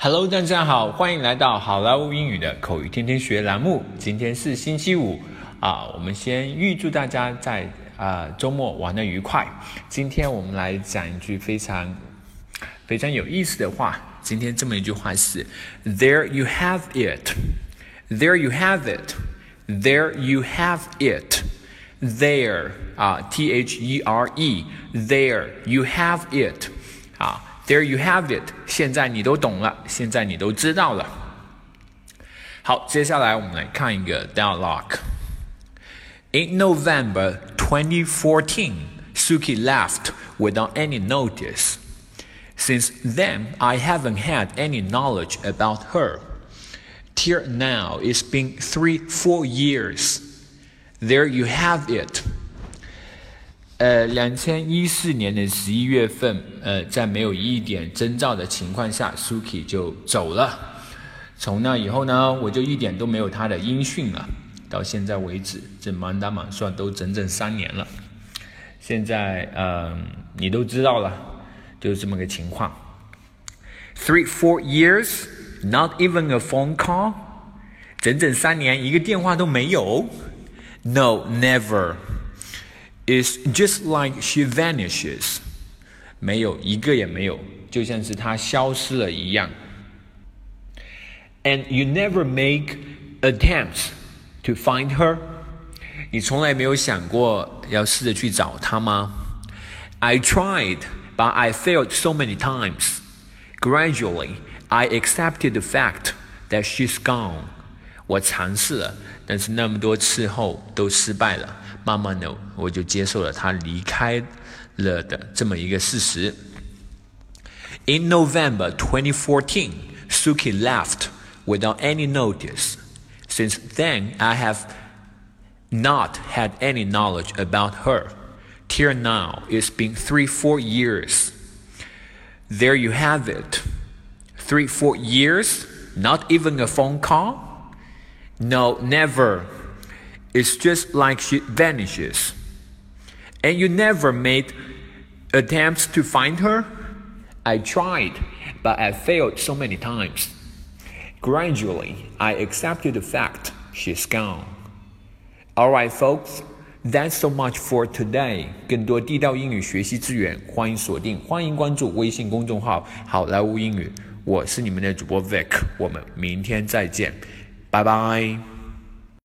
Hello，大家好，欢迎来到好莱坞英语的口语天天学栏目。今天是星期五啊，我们先预祝大家在啊周末玩的愉快。今天我们来讲一句非常非常有意思的话。今天这么一句话是：There you have it. There you have it. There you have it. There 啊，T H E R E. There you have it. 啊 ，There you have it。现在你都懂了，现在你都知道了。好，接下来我们来看一个 dialogue。In November 2014, Suki left without any notice. Since then, I haven't had any knowledge about her. Till now, it's been three, four years. There you have it. 呃，两千一四年的十一月份，呃，在没有一点征兆的情况下，Suki 就走了。从那以后呢，我就一点都没有他的音讯了。到现在为止，这满打满算都整整三年了。现在，嗯，你都知道了，就是这么个情况。Three, four years, not even a phone call，整整三年，一个电话都没有。No, never. It's just like she vanishes，没有一个也没有，就像是她消失了一样。And you never make attempts to find her，你从来没有想过要试着去找她吗？I tried, but I failed so many times. Gradually, I accepted the fact that she's gone. 我尝试了，但是那么多次后都失败了。慢慢的，我就接受了他离开了的这么一个事实。In November 2014, Suki left without any notice. Since then, I have not had any knowledge about her. Till now, it's been three, four years. There you have it. Three, four years? Not even a phone call? No, never. It's just like she vanishes. And you never made attempts to find her? I tried, but I failed so many times. Gradually, I accepted the fact she's gone. Alright, folks, that's so much for today. 更多地道英语学习资源，欢迎锁定，欢迎关注微信公众号“好莱坞英语”。我是你们的主播 Vic，我们明天再见， 拜拜。